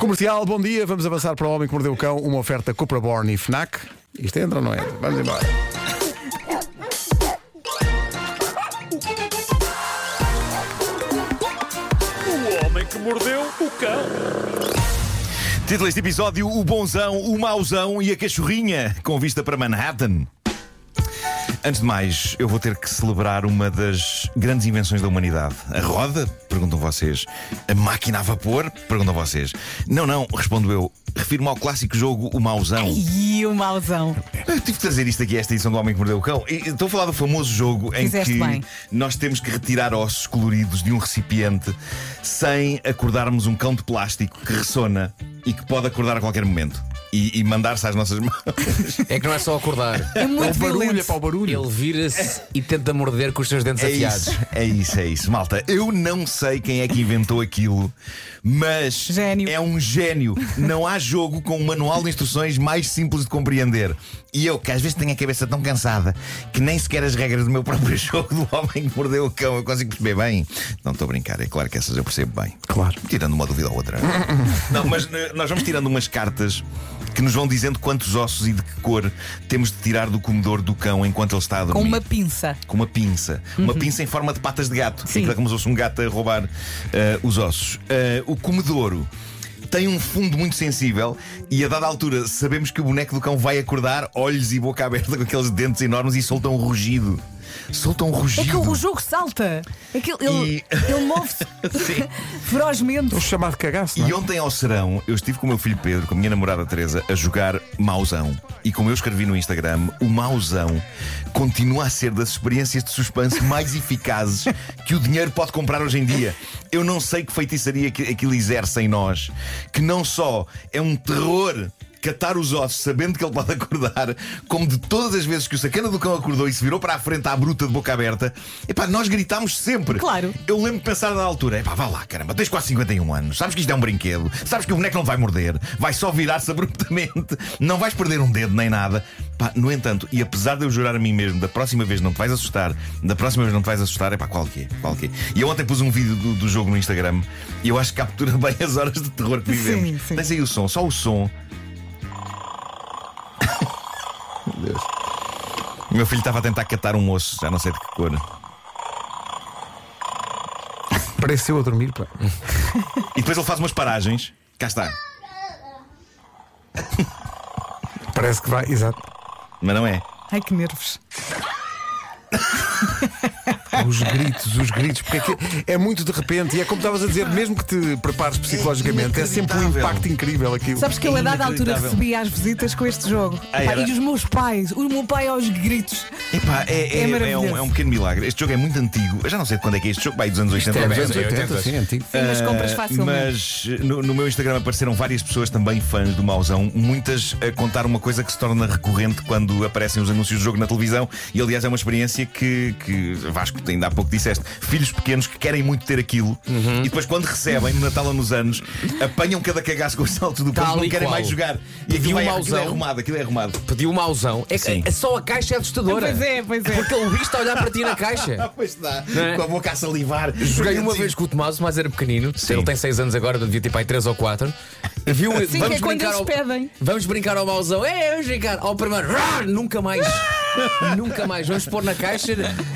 Comercial, bom dia. Vamos avançar para o Homem que Mordeu o Cão, uma oferta Cupra Born e Fnac. Isto entra ou não entra? Vamos embora. O homem que mordeu o cão. Título deste episódio: O Bonzão, o Mauzão e a Cachorrinha, com vista para Manhattan. Antes de mais, eu vou ter que celebrar uma das grandes invenções da humanidade. A roda? Perguntam vocês. A máquina a vapor? Perguntam vocês. Não, não, respondo eu. Refiro-me ao clássico jogo O Mauzão. E o mauzão. Eu tive de trazer isto aqui, esta edição do Homem que Mordeu o Cão. E Estou a falar do famoso jogo em Fizeste que bem. nós temos que retirar ossos coloridos de um recipiente sem acordarmos um cão de plástico que ressona e que pode acordar a qualquer momento e, e mandar-se às nossas mãos. É que não é só acordar. É É muito o barulho, é violento. para o barulho. Ele vira-se e tenta morder com os seus dentes É afiados. isso, é isso, é isso. Malta, eu não sei quem é que inventou aquilo, mas Gênio. é um gênio. Não há jogo com um manual de instruções mais simples de compreender. E eu, que às vezes tenho a cabeça tão cansada que nem sequer as regras do meu próprio jogo do homem que mordeu o cão eu consigo perceber bem. Não estou a brincar, é claro que essas eu percebo bem. Claro. Tirando uma dúvida ou outra. não, mas eh, nós vamos tirando umas cartas que nos vão dizendo quantos ossos e de que cor temos de tirar do comedor do cão enquanto ele está a dormir Com uma pinça. com uma pinça. Uma pinça em forma de patas de gato. Sim. Aquilo é como se fosse um gato a roubar eh, os ossos. Eh, o comedouro. Tem um fundo muito sensível e a dada altura sabemos que o boneco do cão vai acordar, olhos e boca aberta com aqueles dentes enormes e solta um rugido. Solta um É que rugido. o jogo salta. É que ele, E- ele move-se ferozmente. Um chamado cagaço, não E é? ontem ao serão, eu estive com o meu filho Pedro, com a minha namorada Teresa, a jogar mauzão. E como eu escrevi no Instagram, o mauzão continua a ser das experiências de suspense mais eficazes que o dinheiro pode comprar hoje em dia. Eu não sei que feitiçaria que aquilo exerce em nós, que não só é um terror catar os ossos sabendo que ele pode acordar, como de todas as vezes que o sacana do cão acordou e se virou para a frente à bruta de boca aberta, epá, nós gritámos sempre. Claro. Eu lembro de pensar na altura, epá, vá lá, caramba, tens quase 51 anos, sabes que isto é um brinquedo, sabes que o boneco não vai morder, vai só virar-se abruptamente, não vais perder um dedo nem nada. Pá, no entanto, e apesar de eu jurar a mim mesmo, da próxima vez não te vais assustar, da próxima vez não te vais assustar, epá, qual que é? Qual que é? E eu ontem pus um vídeo do, do jogo no Instagram e eu acho que captura bem as horas de terror que vivemos. Sim, sim. Tens aí o som, só o som. O meu filho estava a tentar catar um osso, já não sei de que cor. Pareceu a dormir, pá. E depois ele faz umas paragens. Cá está. Parece que vai, exato. Mas não é. Ai que nervos. Os gritos, os gritos, porque é, que é muito de repente e é como estavas a dizer, mesmo que te prepares psicologicamente, é, sempre um impacto incrível aquilo. Sabes que eu a dada altura recebia as visitas com este jogo. Ah, e os meus pais, o meu pai aos gritos. Epá, é, é, É é maravilhoso. um, é um pequeno milagre. Este jogo é muito antigo. Eu já não sei de quando é que é este jogo, vai dos anos 80. é anos bem, 80. é 80, sim, antigo. Sim, mas compras Ah, facilmente. Mas no, no meu Instagram apareceram várias pessoas também fãs do Mauzão, muitas a contar uma coisa que se torna recorrente quando aparecem os anúncios do jogo na televisão. E aliás é uma experiência que, que Vasco, ainda há pouco disseste: filhos pequenos que querem muito ter aquilo e depois, quando recebem no Natal ou nos anos, apanham cada cagaço com os saltos do Tal não querem qual. mais jogar. E Pediu aquilo, vai, um aquilo é Mauzão. arrumado, aquilo é arrumado. Pediu um mauzão. É, Sim. que é só a caixa é assustadora. Pois é, pois é. Porque ele viste a olhar para ti na caixa. Ah, pois está, é? com a boca a salivar. Joguei uma vez com o Tomás, mas era pequenino. Sim. Ele tem 6 anos agora, devia ter pai 3 ou 4. Viu? Sim, que é quando brincar eles ao... pedem. Vamos brincar ao mauzão. É, vamos brincar. Ao primeiro, Rar! nunca mais. nunca mais. Vamos pôr na caixa.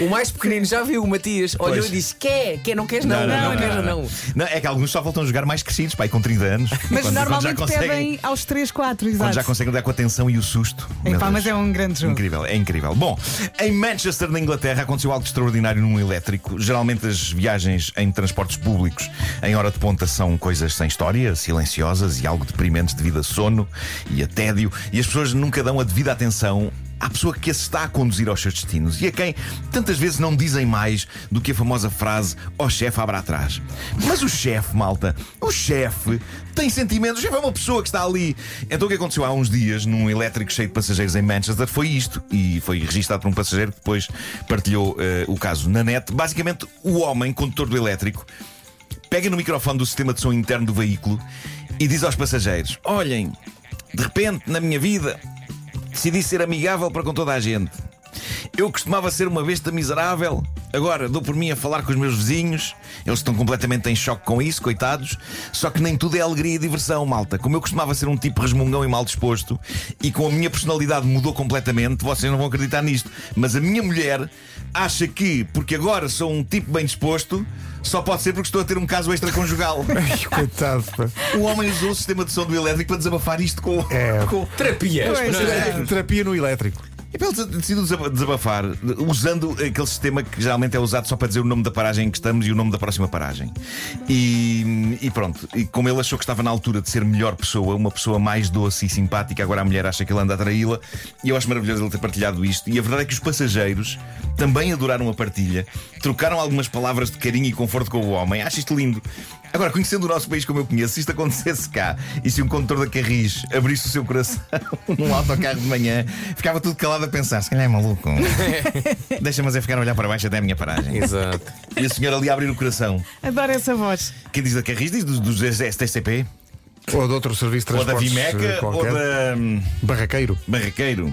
O mais pequenino já viu, o Matias. Olhou Pois. e disse: Quer? Quer? Não queres? Não, não, não, queres, não. Não, é que alguns só voltam a jogar mais crescidos, pai, com 30 anos. Mas Quando- quando já normalmente conseguem- pedem aos 3, 4, Quando exato. já conseguem dar com a atenção e o susto. Meu Epá, Deus. mas é um grande jogo. Incrível, é incrível. Bom, em Manchester, na Inglaterra, aconteceu algo extraordinário num elétrico. Geralmente as viagens em transportes públicos em hora de ponta são coisas sem história, silenciosas e algo deprimentes devido a sono e a tédio, e as pessoas nunca dão a devida atenção à pessoa que as está a conduzir aos seus destinos e a quem tantas vezes não dizem mais do que a famosa frase ó chefe abra atrás. Mas o chefe, malta, o chefe tem sentimentos, o chefe é uma pessoa que está ali. Então o que aconteceu há uns dias num elétrico cheio de passageiros em Manchester foi isto e foi registado por um passageiro que depois partilhou eh, o caso na net. Basicamente, o homem, condutor do elétrico, pega no microfone do sistema de som interno do veículo e diz aos passageiros: Olhem, de repente na minha vida decidi ser amigável para com toda a gente. Eu costumava ser uma besta miserável Agora dou por mim a falar com os meus vizinhos, eles estão completamente em choque com isso, coitados. Só que nem tudo é alegria e diversão, malta. Como eu costumava ser um tipo resmungão e mal disposto, e com a minha personalidade mudou completamente, vocês não vão acreditar nisto. Mas a minha mulher acha que, porque agora sou um tipo bem disposto, só pode ser porque estou a ter um caso extraconjugal. Ai, coitado, pá. o homem usou o sistema de som do elétrico para desabafar isto com. É. com... Terapia. É, Terapia no elétrico. E para ele decidiu desaba- desabafar usando aquele sistema que geralmente é usado só para dizer o nome da paragem em que estamos e o nome da próxima paragem. E, e pronto, e como ele achou que estava na altura de ser melhor pessoa, uma pessoa mais doce e simpática, agora a mulher acha que ele anda a traí-la. E eu acho maravilhoso ele ter partilhado isto. E a verdade é que os passageiros também adoraram a partilha, trocaram algumas palavras de carinho e conforto com o homem. Acho isto lindo. Agora, conhecendo o nosso país como eu conheço, se isto acontecesse cá e se um condutor da Carris abrisse o seu coração num autocarro de manhã, ficava tudo calado a pensar: se calhar é maluco. Deixa-me é ficar a olhar para baixo até a minha paragem. Exato. E a senhora ali a abrir o coração. Adoro essa voz. Quem diz da Carris diz dos, dos STCP, Ou de outro serviço de ou da transportes eh, Vimeca, ou qualquer. da hum, Barraqueiro. Barraqueiro,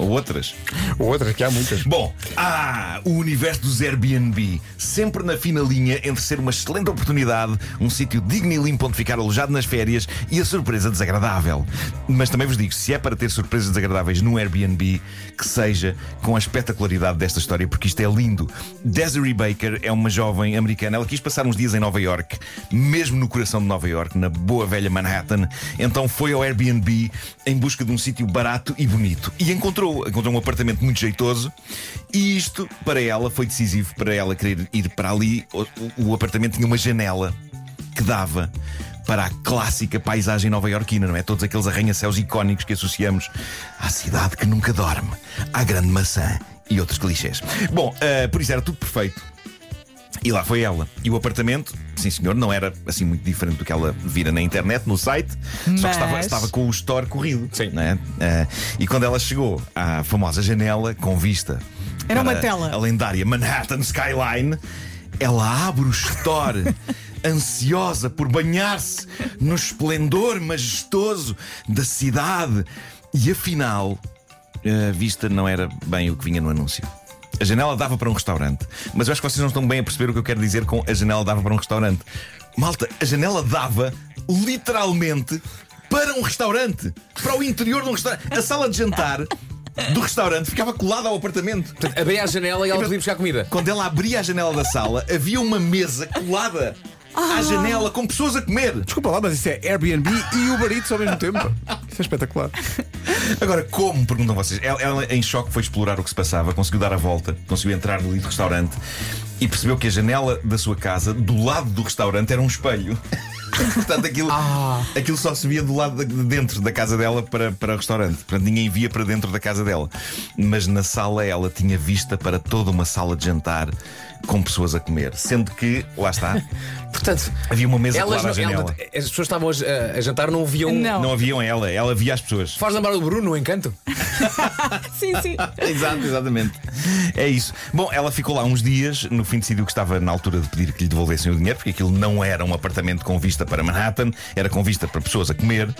ou outras. Ou outras, que há muitas. Bom, ah, o universo dos Airbnb, sempre na fina linha entre ser uma excelente oportunidade, um sítio digno e limpo onde ficar alojado nas férias e a surpresa desagradável. Mas também vos digo, se é para ter surpresas desagradáveis no Airbnb, que seja com a espetacularidade desta história, porque isto é lindo. Desiree Baker é uma jovem americana, ela quis passar uns dias em Nova York, mesmo no coração de Nova York, na boa velha Manhattan. Então foi ao Airbnb em busca de um sítio barato e bonito e encontrou encontrou um apartamento muito jeitoso e isto para ela foi decisivo para ela querer ir para ali. O, o- apartamento tinha uma janela que dava para a clássica paisagem nova-iorquina, não é? Todos aqueles arranha-céus icónicos que associamos à cidade que nunca dorme, à grande maçã e outros clichês. Bom, ah, por isso era tudo perfeito. E lá foi ela. E o apartamento, sim senhor, não era assim muito diferente do que ela vira na internet, no site, só que Mas- estava, estava com o store corrido. Sim. não é? Ah, e quando ela chegou à famosa janela com vista Era uma para tela. a lendária Manhattan Skyline, ela abre o store. Ansiosa por banhar-se no esplendor majestoso da cidade. E afinal, a vista não era bem o que vinha no anúncio. A janela dava para um restaurante. Mas eu acho que vocês não estão bem a perceber o que eu quero dizer com a janela dava para um restaurante. Malta, a janela dava literalmente para um restaurante. Para o interior de um restaurante. A sala de jantar do restaurante ficava colada ao apartamento. Abria a janela e ela podia buscar comida. Quando ela abria a janela da sala, havia uma mesa colada à janela com pessoas a comer. Desculpa lá, mas isso é Airbnb e Uber Eats ao mesmo tempo. Isso é espetacular. Agora, como? Perguntam vocês. Ela, ela, em choque, foi explorar o que se passava, conseguiu dar a volta, conseguiu entrar no dito restaurante e percebeu que a janela da sua casa, do lado do restaurante, era um espelho. Portanto, aquilo, aquilo só se via do lado de de dentro da casa dela para, para o restaurante. Portanto, ninguém via para dentro da casa dela. Mas na sala ela tinha vista para toda uma sala de jantar com pessoas a comer. Sendo que, lá está, Portanto, havia uma mesa elas colada à janela. ela- as pessoas estavam a, a jantar, não viam. Não. Não haviam ela, ela via as pessoas. Faz lembrar o Bruno, no encanto? Sim, sim. Exato, exatamente. É isso. Bom, ela ficou lá uns dias, no fim decidiu que estava na altura de pedir que lhe devolvessem o dinheiro, porque aquilo não era um apartamento com vista para Manhattan, era com vista para pessoas a comer.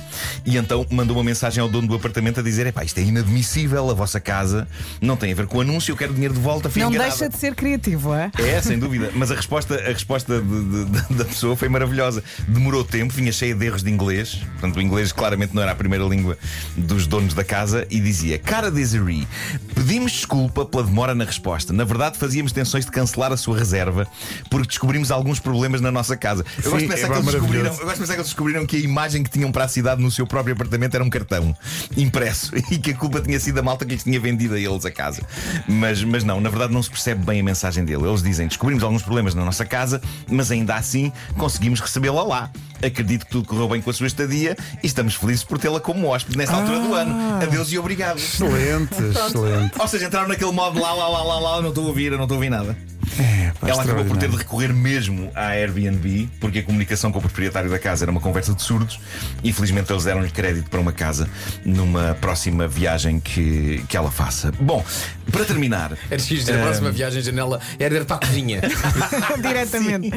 E então mandou uma mensagem ao dono do apartamento a dizer: Epá, isto é inadmissível, a vossa casa não tem a ver com o anúncio, eu quero dinheiro de volta. Não enganada." deixa de ser criativo, é? É, sem dúvida. Mas a resposta, a resposta de- de- da pessoa foi maravilhosa. Demorou tempo, vinha cheia de erros de inglês. Portanto, o inglês claramente não era a primeira língua dos donos da casa. E dizia: Cara Desiree, pedimos desculpa pela demora na resposta. Na verdade, fazíamos tensões de cancelar a sua reserva porque descobrimos alguns problemas na nossa casa. Eu Sim, gosto de pensar é que eles descobriram, eu gosto de pensar que eles descobriram que a imagem que tinham para a cidade no seu próprio apartamento era um cartão impresso e que a culpa tinha sido a malta que lhes tinha vendido a eles a casa. Mas, mas não, na verdade não se percebe bem a mensagem dele. Eles dizem: descobrimos alguns problemas na nossa casa, mas ainda assim conseguimos recebê-la lá. Acredito que tudo correu bem com a sua estadia e estamos felizes por tê-la como hóspede nesta altura do ano. Adeus e obrigado. Excelente, excelente. Ou seja, entraram naquele modo lá, lá, lá, lá, lá, eu não estou a ouvir, eu não estou a ouvir nada. É, Ela acabou por ter de recorrer mesmo à Airbnb, porque a comunicação com o proprietário da casa era uma conversa de surdos. Infelizmente, eles deram-lhe crédito para uma casa numa próxima viagem que, que ela faça. Bom, para terminar. Era X, a próxima viagem janela era ir para a cozinha. Diretamente.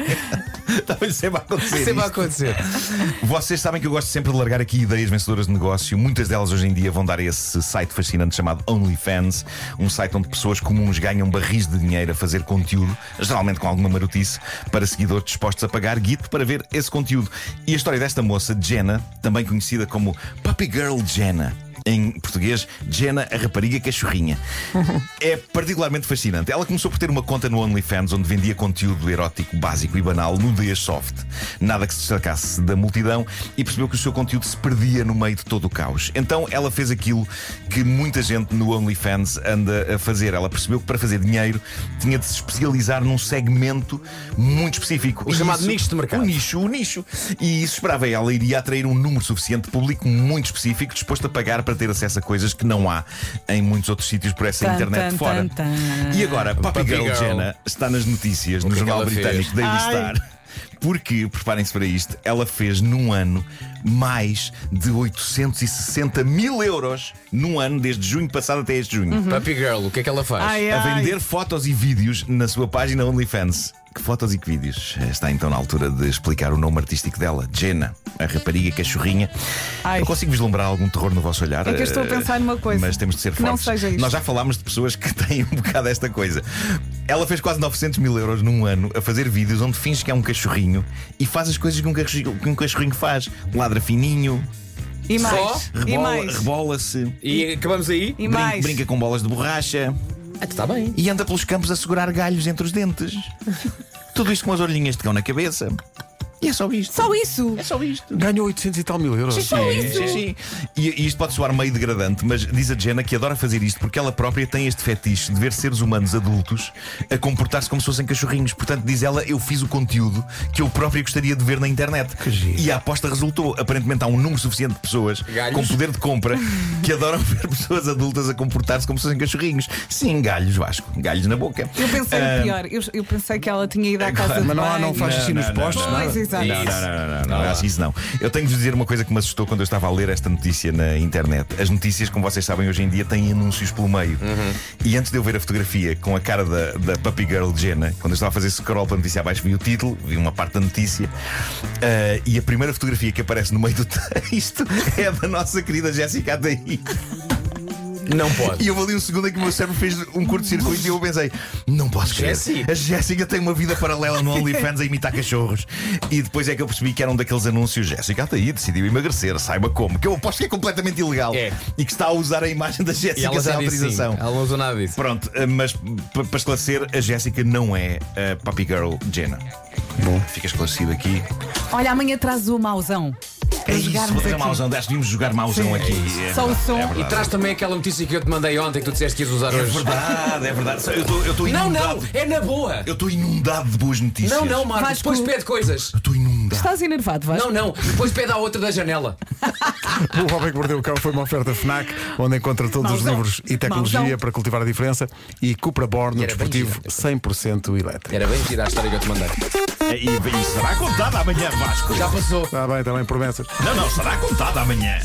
Estava sempre a acontecer. Sempre a acontecer. Vocês sabem que eu gosto sempre de largar aqui ideias vencedoras de negócio. Muitas delas hoje em dia vão dar a esse site fascinante chamado OnlyFans, um site onde pessoas comuns ganham barris de dinheiro a fazer conteúdo, geralmente com alguma marotice, para seguidores dispostos a pagar guito para ver esse conteúdo. E a história desta moça, Jenna, também conhecida como Puppy Girl Jenna. Em português, Jenna, a rapariga cachorrinha. É particularmente fascinante. Ela começou por ter uma conta no OnlyFans onde vendia conteúdo erótico básico e banal, nudez soft. Nada que se destacasse da multidão e percebeu que o seu conteúdo se perdia no meio de todo o caos. Então ela fez aquilo que muita gente no OnlyFans anda a fazer. Ela percebeu que para fazer dinheiro tinha de se especializar num segmento muito específico. O E chamado isso- nicho de mercado. O nicho, o nicho. E isso esperava ela iria atrair um número suficiente de público muito específico, disposto a pagar para ter acesso a coisas que não há em muitos outros sítios por essa Tan, internet tan, fora. tan, tan. E agora, Puppy, Puppy Girl, Girl. Jenna está nas notícias no que é jornal britânico fez? Daily Ai. Star. Porque, preparem-se para isto, ela fez num ano mais de 860 mil euros num ano, desde junho passado até este junho. Puppy Girl, o que é que ela faz? Ai, A ai. vender fotos e vídeos na sua página OnlyFans. Que fotos e que vídeos? Está então na altura de explicar o nome artístico dela, Jenna, a rapariga cachorrinha. Ai. Eu consigo vislumbrar algum terror no vosso olhar. É que eu estou a eh, pensar numa coisa. Mas temos de ser fortes. Nós já falámos de pessoas que têm um bocado esta coisa. Ela fez quase 900 mil euros num ano a fazer vídeos onde finge que é um cachorrinho e faz as coisas que um cachorrinho, que um cachorrinho faz. Ladra fininho, E mais. Só? E rebola- mais. rebola-se, E acabamos aí? E brin- mais. brinca com bolas de borracha Ah, está bem. e anda pelos campos a segurar galhos entre os dentes. Tudo isto com as orelhinhas de cão na cabeça. E é só isto. Só isso. É só isto. Ganhou 800 e tal mil euros. Só isso. Sim, sim. E, e isto pode soar meio degradante, mas diz a Jenna que adora fazer isto porque ela própria tem este fetiche de ver seres humanos adultos a comportar-se como se fossem cachorrinhos. Portanto, diz ela, eu fiz o conteúdo que eu própria gostaria de ver na internet. Que giro. E a aposta resultou. Aparentemente há um número suficiente de pessoas Galhos. com poder de compra que adoram ver pessoas adultas a comportar-se como se fossem cachorrinhos. Sim, galhos, Vasco. Galhos na boca. Eu pensei Ah, o pior. Eu, eu pensei que ela tinha ido à casa de Mas não, não faz xixi nos postos, Pois, nada. Exato. Não, não, não, não, não, não, acho isso não. Eu tenho de vos dizer uma coisa que me assustou quando eu estava a ler esta notícia na internet. As notícias, como vocês sabem, hoje em dia têm anúncios pelo meio. E antes de eu ver a fotografia com a cara da, da Puppy Girl Jenna, quando eu estava a fazer scroll para a notícia abaixo, vi o título, vi uma parte da notícia. ah, e a primeira fotografia que aparece no meio do texto é da nossa querida Jéssica Ataí. Não pode. E eu ali um segundo em que o meu cérebro fez um curto-circuito e eu pensei: não posso crer. Jessie. A Jéssica tem uma vida paralela no OnlyFans a imitar cachorros. E depois é que eu percebi que era um daqueles anúncios: Jéssica até aí decidiu emagrecer, saiba como. Que eu aposto que é completamente ilegal. É. E que está a usar a imagem da Jéssica ela sem autorização. Ela não usou nada disso. Pronto, eh, mas para esclarecer, a Jéssica não é a Puppy Girl Jenna. Bom, fica esclarecido aqui. Olha, amanhã traz o mauzão. É Para isso, vou jogarmos fazer aqui. mauzão. Deste, vimos jogar mauzão aqui. É Só o som. é E traz também aquela notícia que eu te mandei ontem que tu disseste que ias usar É hoje. verdade, é verdade. Eu estou- Eu estou Não, inundado. não, é na boa. Eu estou inundado de boas notícias. Não, não, Marcos, depois pede coisas. Eu estou inundado. Estás enervado, Vasco? Não, não, depois pede à outra da janela. O Homem que Mordeu o Cão foi uma oferta FNAC, onde encontra todos os Mauzão. livros e tecnologia Mauzão. para cultivar a diferença. E Cupra Born, no desportivo 100% elétrico. Era bem gira a história que eu te mandei. E, e será contada amanhã, Vasco. Já passou. Está bem, também promessas. Não, não, será contada amanhã.